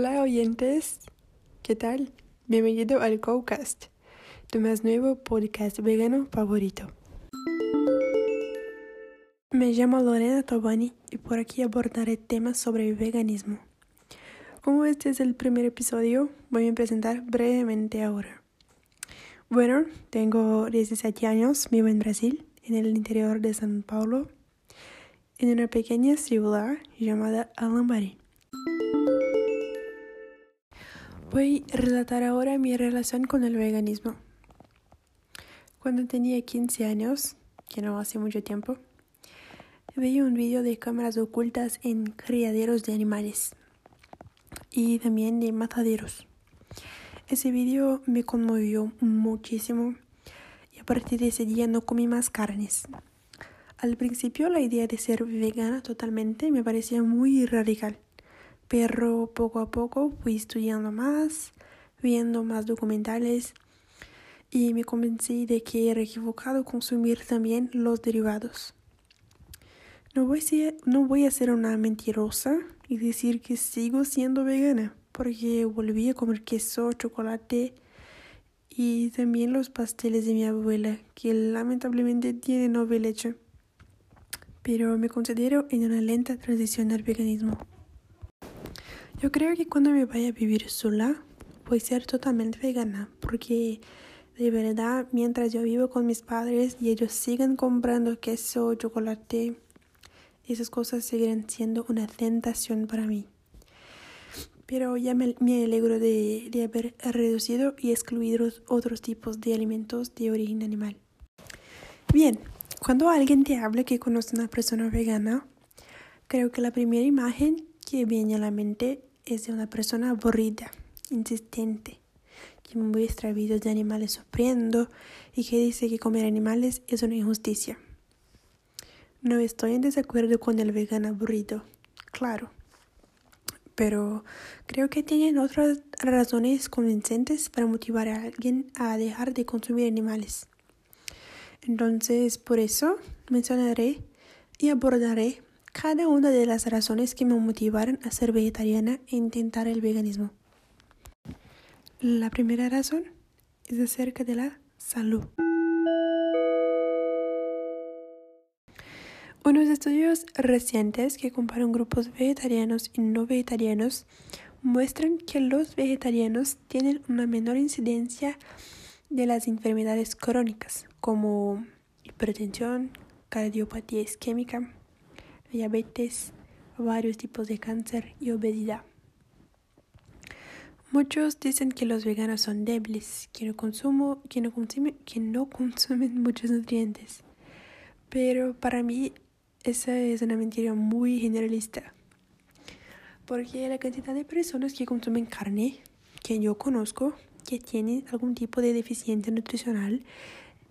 Hola oyentes, ¿qué tal? Bienvenido al Cowcast, tu más nuevo podcast vegano favorito. Me llamo Lorena Tobani y por aquí abordaré temas sobre veganismo. Como este es el primer episodio, voy a presentar brevemente ahora. Bueno, tengo 17 años, vivo en Brasil, en el interior de San Paulo, en una pequeña ciudad llamada Alambari. Voy a relatar ahora mi relación con el veganismo. Cuando tenía 15 años, que no hace mucho tiempo, veía un vídeo de cámaras ocultas en criaderos de animales y también de mataderos. Ese vídeo me conmovió muchísimo y a partir de ese día no comí más carnes. Al principio la idea de ser vegana totalmente me parecía muy radical pero poco a poco fui estudiando más, viendo más documentales y me convencí de que era equivocado consumir también los derivados. No voy, a ser, no voy a ser una mentirosa y decir que sigo siendo vegana, porque volví a comer queso, chocolate y también los pasteles de mi abuela, que lamentablemente tienen noble leche. Pero me considero en una lenta transición al veganismo. Yo creo que cuando me vaya a vivir sola voy a ser totalmente vegana porque de verdad mientras yo vivo con mis padres y ellos siguen comprando queso, chocolate, esas cosas seguirán siendo una tentación para mí. Pero ya me, alegro de, de haber reducido y excluido otros tipos de alimentos de origen animal. Bien, cuando alguien te habla que conoce a una persona vegana, creo que la primera imagen que viene a la mente es de una persona aburrida, insistente, que muestra videos de animales sufriendo y que dice que comer animales es una injusticia. No estoy en desacuerdo con el vegano aburrido, claro, pero creo que tienen otras razones convincentes para motivar a alguien a dejar de consumir animales. Entonces, por eso mencionaré y abordaré cada una de las razones que me motivaron a ser vegetariana e intentar el veganismo. La primera razón es acerca de la salud. Unos estudios recientes que comparan grupos vegetarianos y no vegetarianos muestran que los vegetarianos tienen una menor incidencia de las enfermedades crónicas como hipertensión, cardiopatía isquémica, diabetes, varios tipos de cáncer y obesidad. Muchos dicen que los veganos son débiles, que no, consumo, que no, que no consumen muchos nutrientes. Pero para mí esa es una mentira muy generalista. Porque la cantidad de personas que consumen carne, que yo conozco, que tienen algún tipo de deficiencia nutricional,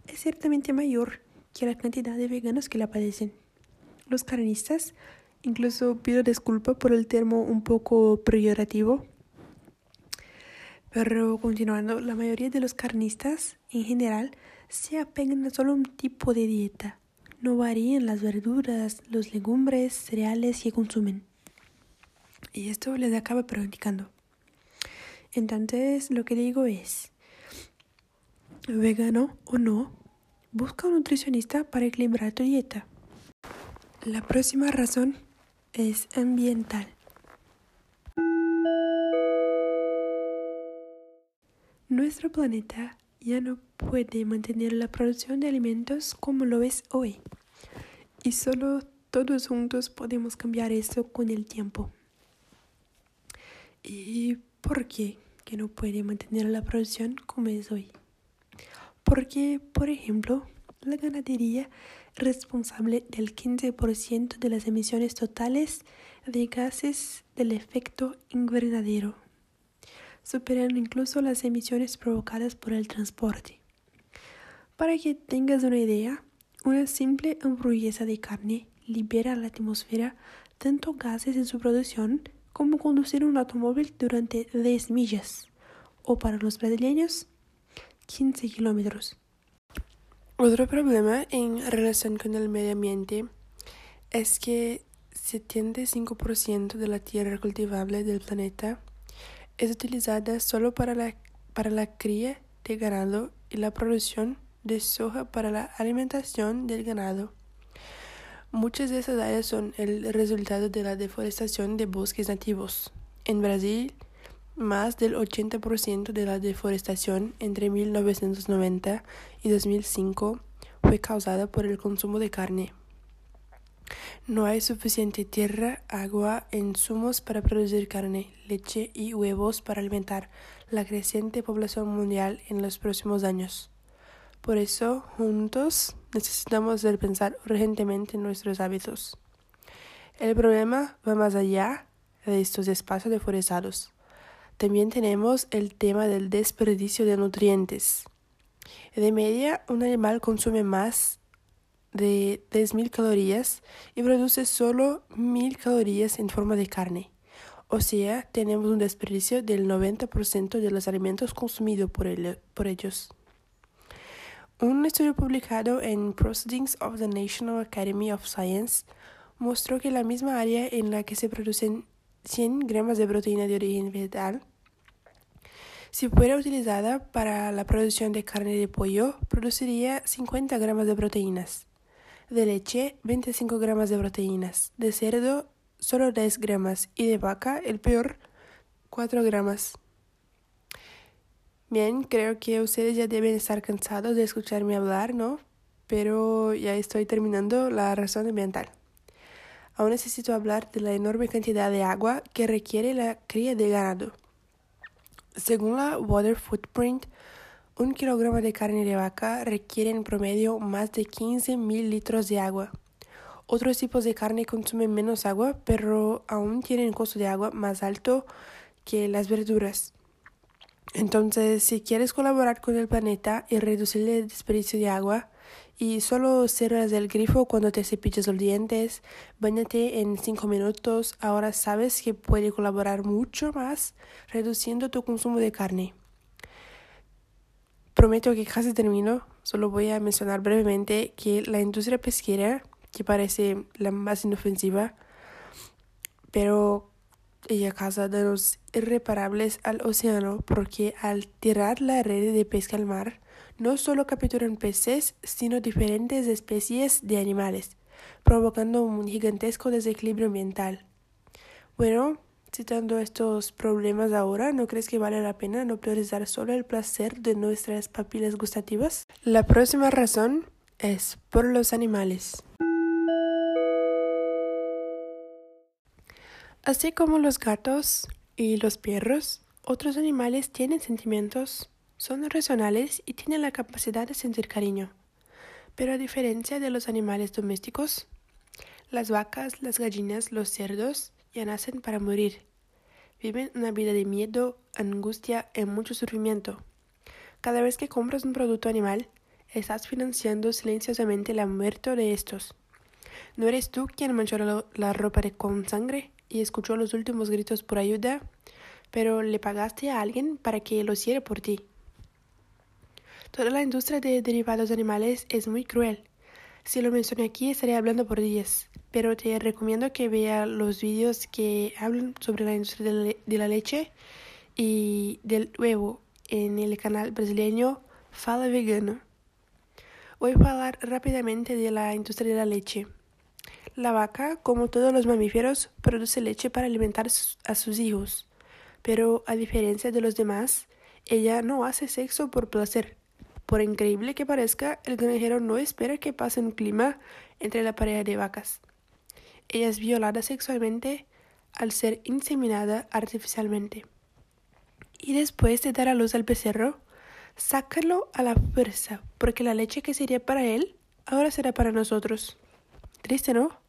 es ciertamente mayor que la cantidad de veganos que la padecen los carnistas. Incluso pido disculpa por el termo un poco peyorativo. Pero continuando, la mayoría de los carnistas en general se apegan a solo un tipo de dieta. No varían las verduras, los legumbres, cereales que consumen. Y esto les acaba perjudicando. Entonces, lo que digo es, vegano o no, busca un nutricionista para equilibrar tu dieta. La próxima razón es ambiental. Nuestro planeta ya no puede mantener la producción de alimentos como lo es hoy. Y solo todos juntos podemos cambiar eso con el tiempo. ¿Y por qué que no puede mantener la producción como es hoy? Porque, por ejemplo, la ganadería responsable del 15% de las emisiones totales de gases del efecto invernadero, superando incluso las emisiones provocadas por el transporte. Para que tengas una idea, una simple hamburguesa de carne libera a la atmósfera tanto gases en su producción como conducir un automóvil durante 10 millas, o para los brasileños, 15 kilómetros. Otro problema en relación con el medio ambiente es que 75% de la tierra cultivable del planeta es utilizada solo para la, para la cría de ganado y la producción de soja para la alimentación del ganado. Muchas de esas áreas son el resultado de la deforestación de bosques nativos. En Brasil, más del 80% de la deforestación entre 1990 y 2005 fue causada por el consumo de carne. No hay suficiente tierra, agua e insumos para producir carne, leche y huevos para alimentar la creciente población mundial en los próximos años. Por eso, juntos, necesitamos repensar urgentemente nuestros hábitos. El problema va más allá de estos espacios deforestados. También tenemos el tema del desperdicio de nutrientes. De media, un animal consume más de 10.000 calorías y produce solo 1.000 calorías en forma de carne. O sea, tenemos un desperdicio del 90% de los alimentos consumidos por, por ellos. Un estudio publicado en Proceedings of the National Academy of Science mostró que la misma área en la que se producen 100 gramos de proteína de origen vegetal, si fuera utilizada para la producción de carne de pollo, produciría 50 gramos de proteínas de leche 25 gramos de proteínas, de cerdo solo 10 gramos y de vaca, el peor, 4 gramos. Bien, creo que ustedes ya deben estar cansados de escucharme hablar, ¿no? Pero ya estoy terminando la razón ambiental. Aún necesito hablar de la enorme cantidad de agua que requiere la cría de ganado. Según la Water Footprint, un kilogramo de carne de vaca requiere en promedio más de 15.000 litros de agua. Otros tipos de carne consumen menos agua, pero aún tienen un costo de agua más alto que las verduras. Entonces, si quieres colaborar con el planeta y reducir el desperdicio de agua, y solo cerras el grifo cuando te cepillas los dientes, bañate en 5 minutos, ahora sabes que puede colaborar mucho más reduciendo tu consumo de carne. Prometo que casi termino, solo voy a mencionar brevemente que la industria pesquera, que parece la más inofensiva, pero ella causa daños irreparables al océano porque al tirar la red de pesca al mar, no solo capturan peces, sino diferentes especies de animales, provocando un gigantesco desequilibrio ambiental. Bueno, Citando estos problemas ahora, ¿no crees que vale la pena no priorizar solo el placer de nuestras papilas gustativas? La próxima razón es por los animales. Así como los gatos y los perros, otros animales tienen sentimientos, son racionales y tienen la capacidad de sentir cariño. Pero a diferencia de los animales domésticos, las vacas, las gallinas, los cerdos ya nacen para morir. Viven una vida de miedo, angustia y mucho sufrimiento. Cada vez que compras un producto animal, estás financiando silenciosamente la muerte de estos. ¿No eres tú quien manchó la ropa con sangre y escuchó los últimos gritos por ayuda? Pero le pagaste a alguien para que lo hiciera por ti. Toda la industria de derivados animales es muy cruel. Si lo mencioné aquí, estaría hablando por días pero te recomiendo que veas los vídeos que hablan sobre la industria de la leche y del huevo en el canal brasileño Fala Vegano. Voy a hablar rápidamente de la industria de la leche. La vaca, como todos los mamíferos, produce leche para alimentar a sus hijos, pero a diferencia de los demás, ella no hace sexo por placer. Por increíble que parezca, el granjero no espera que pase un clima entre la pareja de vacas. Ella es violada sexualmente al ser inseminada artificialmente. Y después de dar a luz al becerro, sácalo a la fuerza, porque la leche que sería para él, ahora será para nosotros. Triste, ¿no?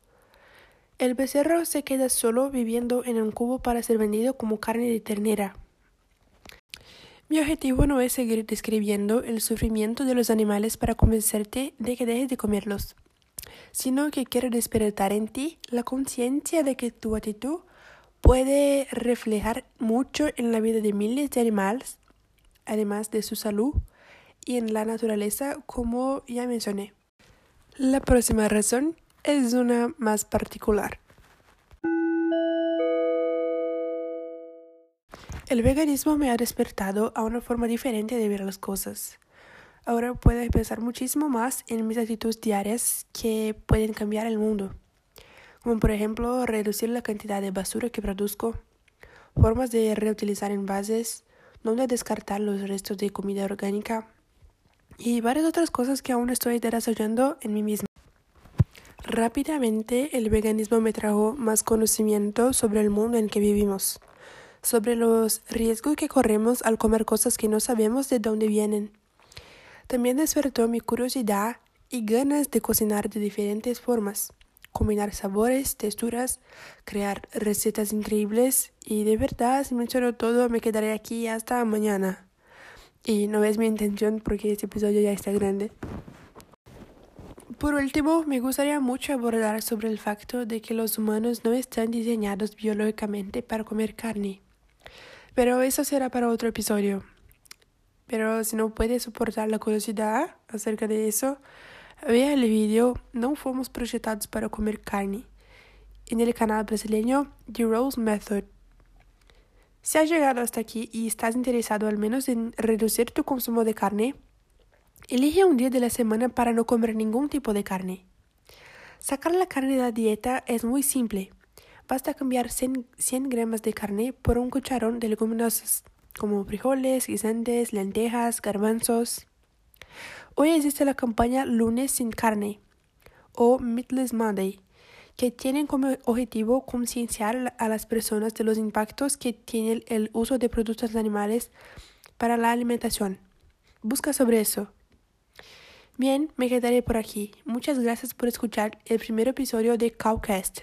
El becerro se queda solo viviendo en un cubo para ser vendido como carne de ternera. Mi objetivo no es seguir describiendo el sufrimiento de los animales para convencerte de que dejes de comerlos sino que quiere despertar en ti la conciencia de que tu actitud puede reflejar mucho en la vida de miles de animales, además de su salud y en la naturaleza, como ya mencioné. La próxima razón es una más particular. El veganismo me ha despertado a una forma diferente de ver las cosas. Ahora puedo pensar muchísimo más en mis actitudes diarias que pueden cambiar el mundo, como por ejemplo reducir la cantidad de basura que produzco, formas de reutilizar envases, dónde descartar los restos de comida orgánica y varias otras cosas que aún estoy desarrollando en mí misma. Rápidamente el veganismo me trajo más conocimiento sobre el mundo en que vivimos sobre los riesgos que corremos al comer cosas que no sabemos de dónde vienen. También despertó mi curiosidad y ganas de cocinar de diferentes formas, combinar sabores, texturas, crear recetas increíbles y de verdad, si menciono todo, me quedaré aquí hasta mañana. Y no es mi intención porque este episodio ya está grande. Por último, me gustaría mucho abordar sobre el facto de que los humanos no están diseñados biológicamente para comer carne. Pero eso será para otro episodio. Pero si no puedes soportar la curiosidad acerca de eso, vea el vídeo No fomos projetados para comer carne en el canal brasileño The Rose Method. Si has llegado hasta aquí y estás interesado al menos en reducir tu consumo de carne, elige un día de la semana para no comer ningún tipo de carne. Sacar la carne de la dieta es muy simple. Basta cambiar 100, 100 gramos de carne por un cucharón de leguminosas, como frijoles, guisantes, lentejas, garbanzos. Hoy existe la campaña Lunes sin carne o Meatless Monday, que tienen como objetivo concienciar a las personas de los impactos que tiene el uso de productos animales para la alimentación. Busca sobre eso. Bien, me quedaré por aquí. Muchas gracias por escuchar el primer episodio de Cowcast.